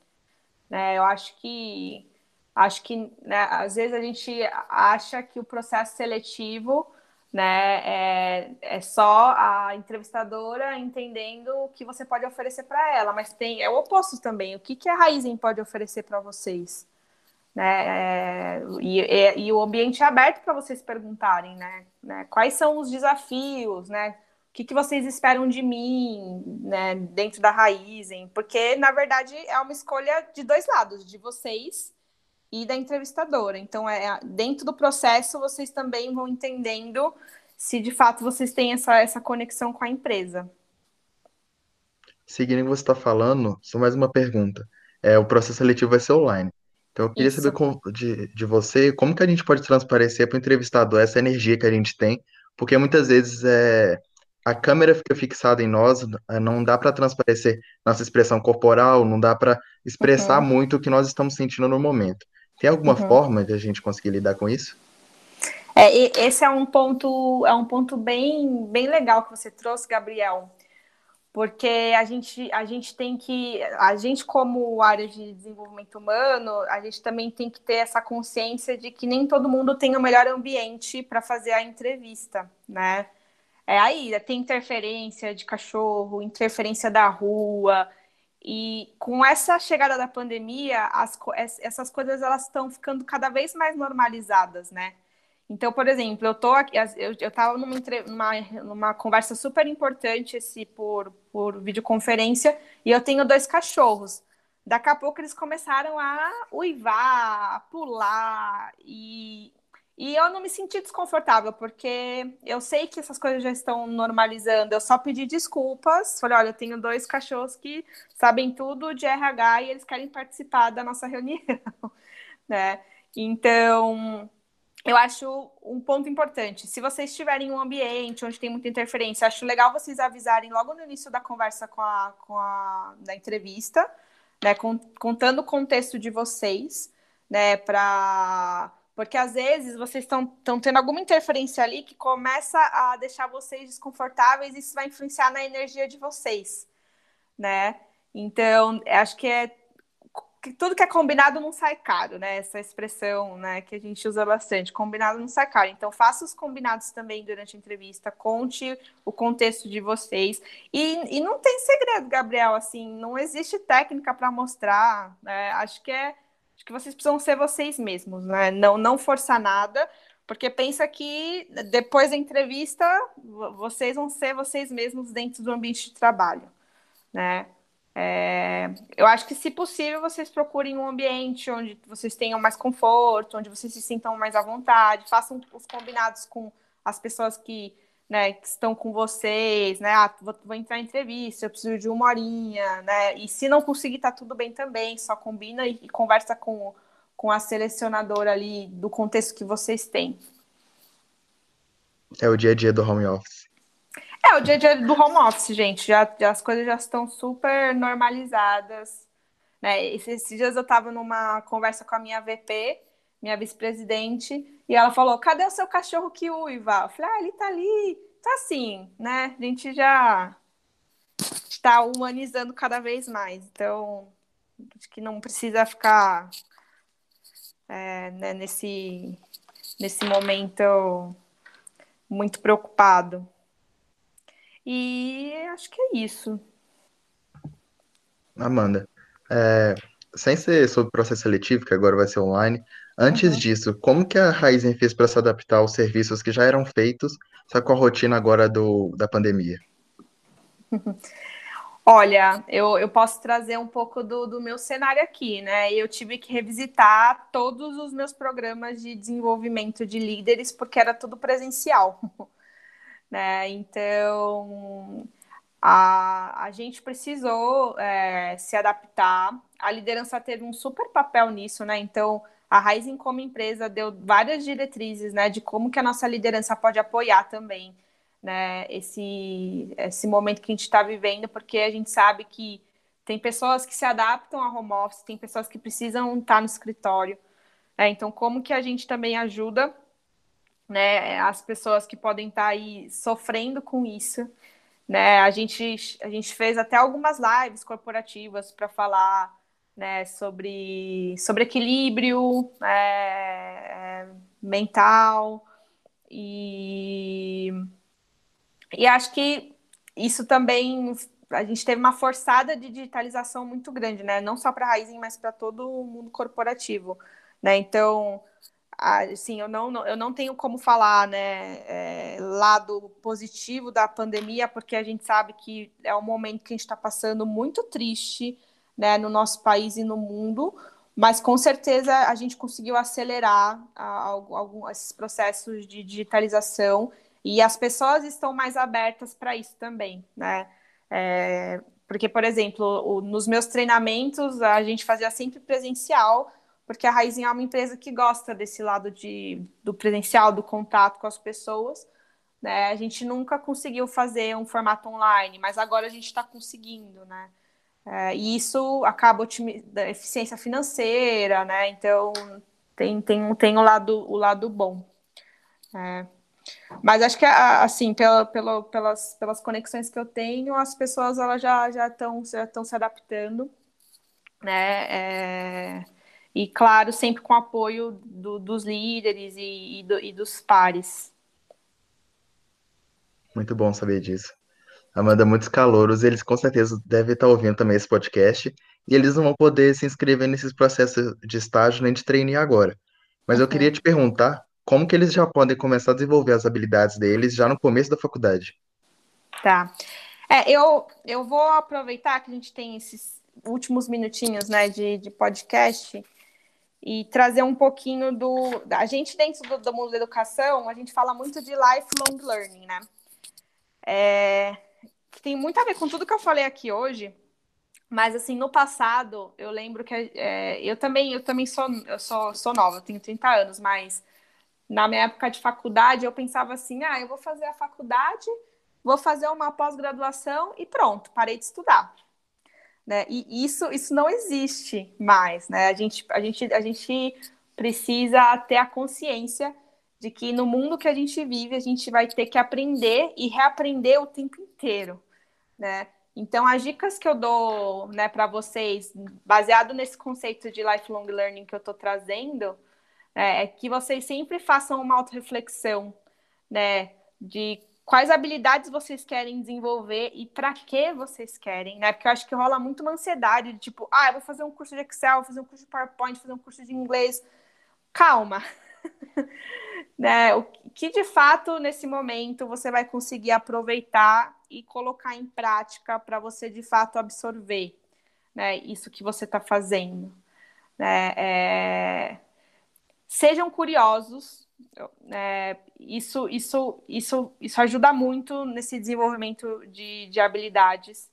Né? Eu acho que acho que né, às vezes a gente acha que o processo seletivo né? É, é só a entrevistadora entendendo o que você pode oferecer para ela, mas tem é o oposto também. O que, que a Raizen pode oferecer para vocês? Né? É, e, e, e, o ambiente é aberto para vocês perguntarem, né? né? Quais são os desafios, né? O que, que vocês esperam de mim, né? Dentro da Raizen? Porque, na verdade, é uma escolha de dois lados, de vocês e da entrevistadora. Então, é, dentro do processo, vocês também vão entendendo se de fato vocês têm essa, essa conexão com a empresa. Seguindo o que você está falando, só mais uma pergunta. É, o processo seletivo vai ser online. Então, eu queria Isso. saber de, de você como que a gente pode transparecer para o entrevistador essa energia que a gente tem, porque muitas vezes é, a câmera fica fixada em nós, é, não dá para transparecer nossa expressão corporal, não dá para expressar uhum. muito o que nós estamos sentindo no momento. Tem alguma uhum. forma de a gente conseguir lidar com isso? É, esse é um ponto, é um ponto bem, bem legal que você trouxe, Gabriel, porque a gente, a gente tem que, a gente como área de desenvolvimento humano, a gente também tem que ter essa consciência de que nem todo mundo tem o melhor ambiente para fazer a entrevista, né? É aí, tem interferência de cachorro, interferência da rua, e com essa chegada da pandemia, as, essas coisas elas estão ficando cada vez mais normalizadas, né? Então, por exemplo, eu tô aqui, eu, eu tava numa, numa, numa conversa super importante esse por, por videoconferência e eu tenho dois cachorros. Daqui a pouco eles começaram a uivar, a pular e e eu não me senti desconfortável, porque eu sei que essas coisas já estão normalizando. Eu só pedi desculpas. Falei, olha, eu tenho dois cachorros que sabem tudo de RH e eles querem participar da nossa reunião, né? Então, eu acho um ponto importante. Se vocês estiverem em um ambiente onde tem muita interferência, acho legal vocês avisarem logo no início da conversa com a, com a da entrevista, né? Contando o contexto de vocês, né? Para porque às vezes vocês estão tendo alguma interferência ali que começa a deixar vocês desconfortáveis e isso vai influenciar na energia de vocês, né? Então, acho que é que tudo que é combinado não sai caro, né? Essa expressão, né, que a gente usa bastante, combinado não sai caro. Então, faça os combinados também durante a entrevista, conte o contexto de vocês. E, e não tem segredo, Gabriel, assim, não existe técnica para mostrar, né? Acho que é Acho que vocês precisam ser vocês mesmos, né? Não, não forçar nada, porque pensa que depois da entrevista vocês vão ser vocês mesmos dentro do ambiente de trabalho, né? É, eu acho que, se possível, vocês procurem um ambiente onde vocês tenham mais conforto, onde vocês se sintam mais à vontade, façam os combinados com as pessoas que né, que estão com vocês, né? Ah, vou, vou, entrar em entrevista, eu preciso de uma horinha, né? E se não conseguir, tá tudo bem também, só combina e, e conversa com, com a selecionadora ali do contexto que vocês têm. É o dia a dia do home office. É o dia a dia do home office, gente. Já, as coisas já estão super normalizadas. Né? Esses, esses dias eu estava numa conversa com a minha VP, minha vice-presidente, e ela falou: cadê o seu cachorro que uiva? Eu falei: ah, ele tá ali. Tá assim, né? A gente já está humanizando cada vez mais. Então, acho que não precisa ficar é, né, nesse, nesse momento muito preocupado. E acho que é isso. Amanda, é, sem ser sobre processo seletivo, que agora vai ser online, Antes uhum. disso, como que a Raizen fez para se adaptar aos serviços que já eram feitos, só com a rotina agora do, da pandemia? Olha, eu, eu posso trazer um pouco do, do meu cenário aqui, né? Eu tive que revisitar todos os meus programas de desenvolvimento de líderes, porque era tudo presencial, né? Então, a, a gente precisou é, se adaptar. A liderança teve um super papel nisso, né? Então, a Rising como empresa deu várias diretrizes, né, de como que a nossa liderança pode apoiar também, né, esse, esse momento que a gente está vivendo, porque a gente sabe que tem pessoas que se adaptam a home office, tem pessoas que precisam estar no escritório. É, então, como que a gente também ajuda né, as pessoas que podem estar aí sofrendo com isso? Né? A, gente, a gente fez até algumas lives corporativas para falar né, sobre, sobre equilíbrio é, mental e, e acho que isso também a gente teve uma forçada de digitalização muito grande, né? Não só para a Raizen, mas para todo o mundo corporativo, né? Então, assim, eu não, eu não tenho como falar, né, é, lado positivo da pandemia, porque a gente sabe que é um momento que a gente está passando muito triste, né, no nosso país e no mundo, mas com certeza a gente conseguiu acelerar alguns esses processos de digitalização e as pessoas estão mais abertas para isso também, né? É, porque, por exemplo, o, nos meus treinamentos a gente fazia sempre presencial, porque a Raizinha é uma empresa que gosta desse lado de, do presencial, do contato com as pessoas. Né? A gente nunca conseguiu fazer um formato online, mas agora a gente está conseguindo, né? É, e isso acaba otimizando a eficiência financeira, né? Então tem, tem, tem o, lado, o lado bom. É. Mas acho que, assim, pela, pela, pelas, pelas conexões que eu tenho, as pessoas elas já estão já já se adaptando, né? É, e, claro, sempre com apoio do, dos líderes e, e, do, e dos pares. Muito bom saber disso. Amanda, muitos calouros, eles com certeza devem estar ouvindo também esse podcast, e eles não vão poder se inscrever nesses processos de estágio nem de trainee agora. Mas eu queria te perguntar como que eles já podem começar a desenvolver as habilidades deles já no começo da faculdade? Tá. É, eu, eu vou aproveitar que a gente tem esses últimos minutinhos né, de, de podcast e trazer um pouquinho do. A gente, dentro do, do mundo da educação, a gente fala muito de lifelong learning, né? É, tem muito a ver com tudo que eu falei aqui hoje. Mas assim, no passado, eu lembro que é, eu também, eu também sou, eu sou, sou nova, eu tenho 30 anos, mas na minha época de faculdade, eu pensava assim: ah, eu vou fazer a faculdade, vou fazer uma pós-graduação e pronto, parei de estudar. Né? E isso, isso não existe mais. Né? A, gente, a, gente, a gente precisa ter a consciência de que no mundo que a gente vive, a gente vai ter que aprender e reaprender o tempo inteiro. Né? Então, as dicas que eu dou né, para vocês, baseado nesse conceito de lifelong learning que eu estou trazendo, é, é que vocês sempre façam uma autorreflexão, né, de quais habilidades vocês querem desenvolver e para que vocês querem, né? Porque eu acho que rola muito uma ansiedade de tipo, ah, eu vou fazer um curso de Excel, vou fazer um curso de PowerPoint, vou fazer um curso de inglês. Calma. né? O que de fato nesse momento você vai conseguir aproveitar e colocar em prática para você de fato absorver, né? Isso que você está fazendo, né? É sejam curiosos. É, isso, isso, isso, isso ajuda muito nesse desenvolvimento de, de habilidades.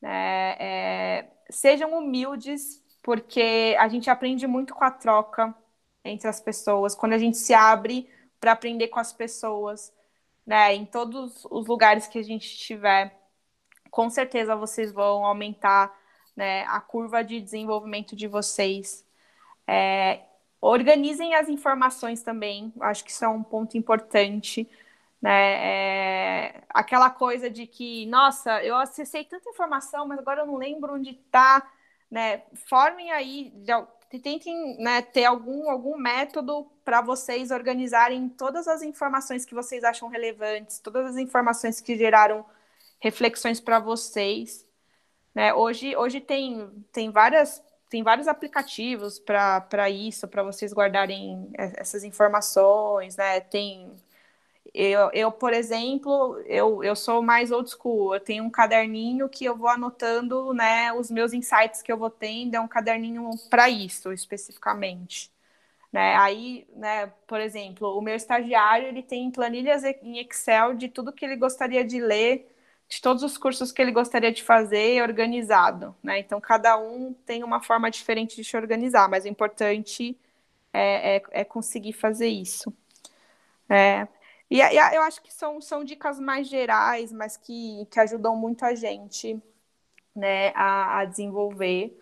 Né? É, sejam humildes, porque a gente aprende muito com a troca entre as pessoas, quando a gente se abre para aprender com as pessoas, né? Em todos os lugares que a gente estiver, com certeza vocês vão aumentar né, a curva de desenvolvimento de vocês. É, Organizem as informações também, acho que isso é um ponto importante. Né? É, aquela coisa de que, nossa, eu acessei tanta informação, mas agora eu não lembro onde está. Né? Formem aí, tentem né, ter algum, algum método para vocês organizarem todas as informações que vocês acham relevantes, todas as informações que geraram reflexões para vocês. Né? Hoje, hoje tem, tem várias tem vários aplicativos para isso, para vocês guardarem essas informações, né? Tem eu, eu, por exemplo, eu, eu sou mais old school. Eu tenho um caderninho que eu vou anotando, né, os meus insights que eu vou tendo, é um caderninho para isso especificamente. Né? Aí, né, por exemplo, o meu estagiário ele tem planilhas em Excel de tudo que ele gostaria de ler de todos os cursos que ele gostaria de fazer organizado, né? Então, cada um tem uma forma diferente de se organizar, mas o importante é, é, é conseguir fazer isso. É, e, e, eu acho que são, são dicas mais gerais, mas que, que ajudam muito a gente né, a, a desenvolver.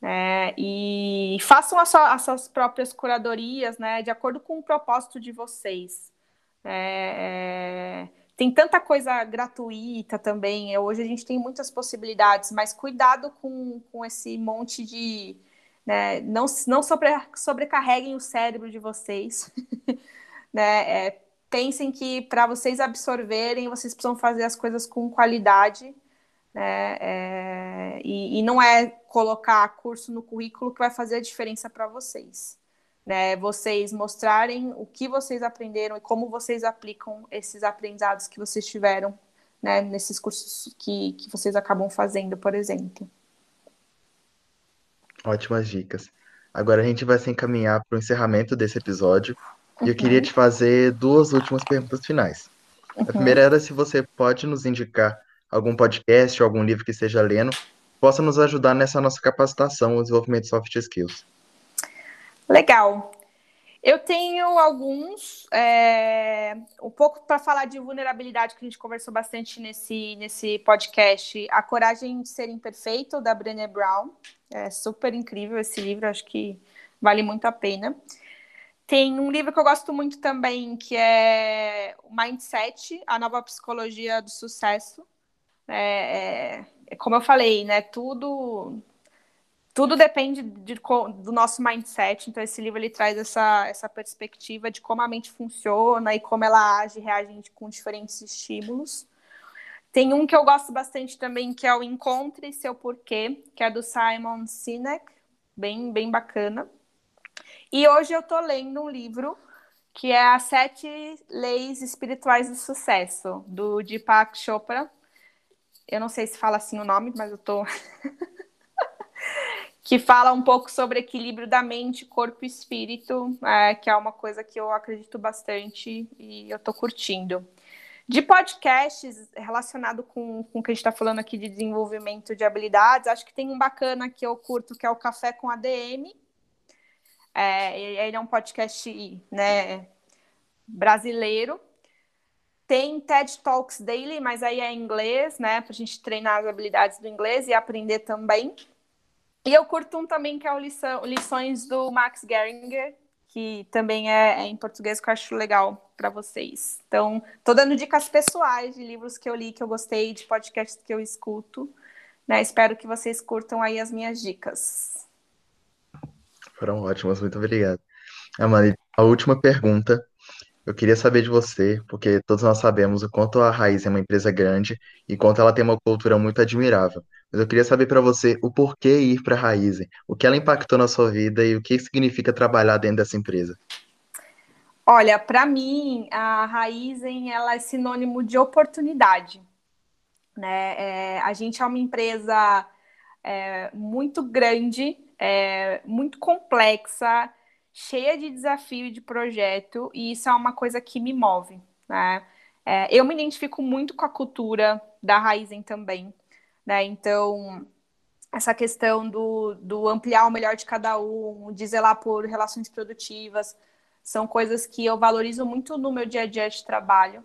Né, e façam as, as suas próprias curadorias, né, de acordo com o propósito de vocês. É, é, tem tanta coisa gratuita também. É, hoje a gente tem muitas possibilidades, mas cuidado com, com esse monte de. Né, não não sobre, sobrecarreguem o cérebro de vocês. né, é, pensem que para vocês absorverem, vocês precisam fazer as coisas com qualidade. Né, é, e, e não é colocar curso no currículo que vai fazer a diferença para vocês né? Vocês mostrarem o que vocês aprenderam e como vocês aplicam esses aprendizados que vocês tiveram, né? Nesses cursos que, que vocês acabam fazendo, por exemplo. Ótimas dicas. Agora a gente vai se encaminhar para o encerramento desse episódio. E eu queria te fazer duas últimas perguntas finais. Uhum. A primeira era se você pode nos indicar algum podcast ou algum livro que esteja lendo, que possa nos ajudar nessa nossa capacitação no desenvolvimento de soft skills. Legal. Eu tenho alguns, é, um pouco para falar de vulnerabilidade, que a gente conversou bastante nesse, nesse podcast. A Coragem de Ser Imperfeito, da Brené Brown. É super incrível esse livro, acho que vale muito a pena. Tem um livro que eu gosto muito também, que é o Mindset, a nova psicologia do sucesso. É, é, é como eu falei, né? Tudo tudo depende de, do nosso mindset. Então, esse livro ele traz essa, essa perspectiva de como a mente funciona e como ela age reage com diferentes estímulos. Tem um que eu gosto bastante também, que é o Encontre Seu Porquê, que é do Simon Sinek, bem, bem bacana. E hoje eu estou lendo um livro que é As Sete Leis Espirituais do Sucesso, do Deepak Chopra. Eu não sei se fala assim o nome, mas eu estou. que fala um pouco sobre equilíbrio da mente, corpo e espírito, é, que é uma coisa que eu acredito bastante e eu estou curtindo. De podcasts relacionado com, com o que a gente está falando aqui de desenvolvimento de habilidades, acho que tem um bacana que eu curto, que é o Café com ADM. É, ele é um podcast né, brasileiro. Tem TED Talks Daily, mas aí é em inglês, né? Para a gente treinar as habilidades do inglês e aprender também. E eu curto um também que é o lição, Lições do Max Geringer, que também é, é em português, que eu acho legal para vocês. Então, tô dando dicas pessoais de livros que eu li, que eu gostei, de podcasts que eu escuto. Né? Espero que vocês curtam aí as minhas dicas. Foram ótimas, muito obrigado. Amanda, a última pergunta eu queria saber de você, porque todos nós sabemos o quanto a Raiz é uma empresa grande e quanto ela tem uma cultura muito admirável. Mas eu queria saber para você o porquê ir para a Raizen, o que ela impactou na sua vida e o que significa trabalhar dentro dessa empresa. Olha, para mim, a Raizen ela é sinônimo de oportunidade. Né? É, a gente é uma empresa é, muito grande, é, muito complexa, cheia de desafio e de projeto, e isso é uma coisa que me move. Né? É, eu me identifico muito com a cultura da Raizen também. Né? Então, essa questão do, do ampliar o melhor de cada um, de zelar por relações produtivas, são coisas que eu valorizo muito no meu dia a dia de trabalho.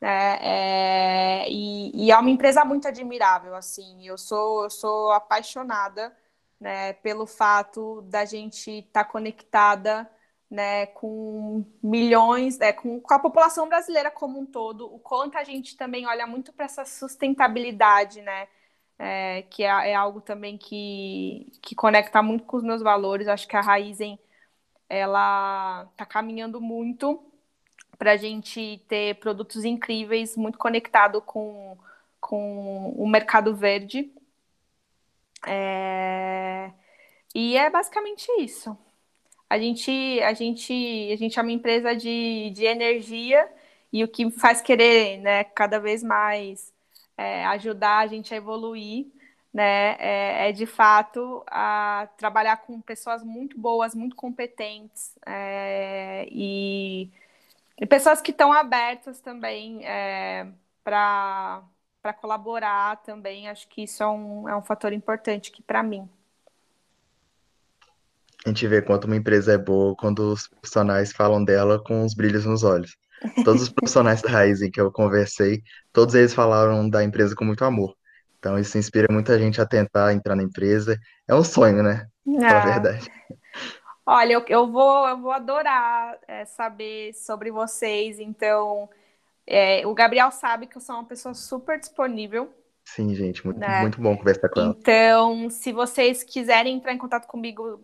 Né? É, e, e, é uma empresa muito admirável, assim. Eu sou, eu sou apaixonada né, pelo fato da gente estar tá conectada né, com milhões, né, com, com, a população brasileira como um todo, o quanto a gente também olha muito para essa sustentabilidade, né, é, que é, é, algo também que, que conecta muito com os meus valores. Acho que a Raizen ela está caminhando muito para a gente ter produtos incríveis, muito conectado com, com o mercado verde. É... E é basicamente isso. A gente, a gente, a gente é uma empresa de, de energia e o que faz querer, né, cada vez mais é, ajudar a gente a evoluir, né, é, é, de fato a trabalhar com pessoas muito boas, muito competentes é, e, e, pessoas que estão abertas também é, para para colaborar também. Acho que isso é um, é um fator importante aqui para mim. A gente vê quanto uma empresa é boa quando os profissionais falam dela com os brilhos nos olhos. Todos os profissionais da Raizen que eu conversei, todos eles falaram da empresa com muito amor. Então, isso inspira muita gente a tentar entrar na empresa. É um sonho, né? É. verdade. Olha, eu, eu vou, eu vou adorar é, saber sobre vocês. Então, é, o Gabriel sabe que eu sou uma pessoa super disponível. Sim, gente, muito, Né? muito bom conversar com ela. Então, se vocês quiserem entrar em contato comigo,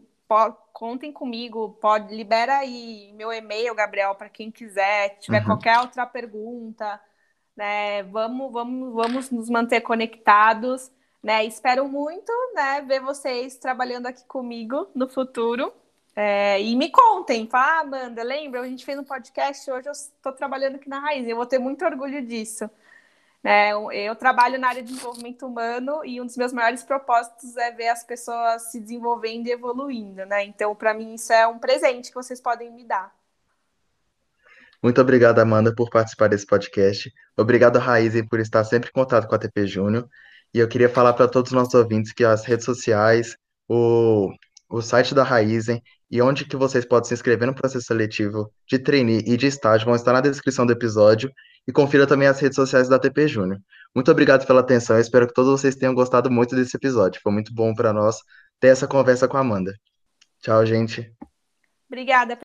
contem comigo. Pode libera aí meu e-mail, Gabriel, para quem quiser. Tiver Uhum. qualquer outra pergunta, né? Vamos, vamos, vamos nos manter conectados, né? Espero muito, né, ver vocês trabalhando aqui comigo no futuro. É, e me contem, fala, ah, Amanda, lembra? A gente fez um podcast, hoje eu estou trabalhando aqui na Raiz, eu vou ter muito orgulho disso. né? eu, trabalho na área de desenvolvimento humano e um dos meus maiores propósitos é ver as pessoas se desenvolvendo e evoluindo, né? Então, para mim, isso é um presente que vocês podem me dar. Muito obrigado, Amanda, por participar desse podcast. Obrigado, Raízen, por estar sempre em contato com a TP Júnior. E eu queria falar para todos os nossos ouvintes que as redes sociais, o, o site da Raízen e onde que vocês podem se inscrever no processo seletivo de trainee e de estágio vão estar na descrição do episódio e confira também as redes sociais da TP Júnior. Muito obrigado pela atenção, eu espero que todos vocês tenham gostado muito desse episódio. Foi muito bom para nós ter essa conversa com a Amanda. Tchau, gente. Obrigada.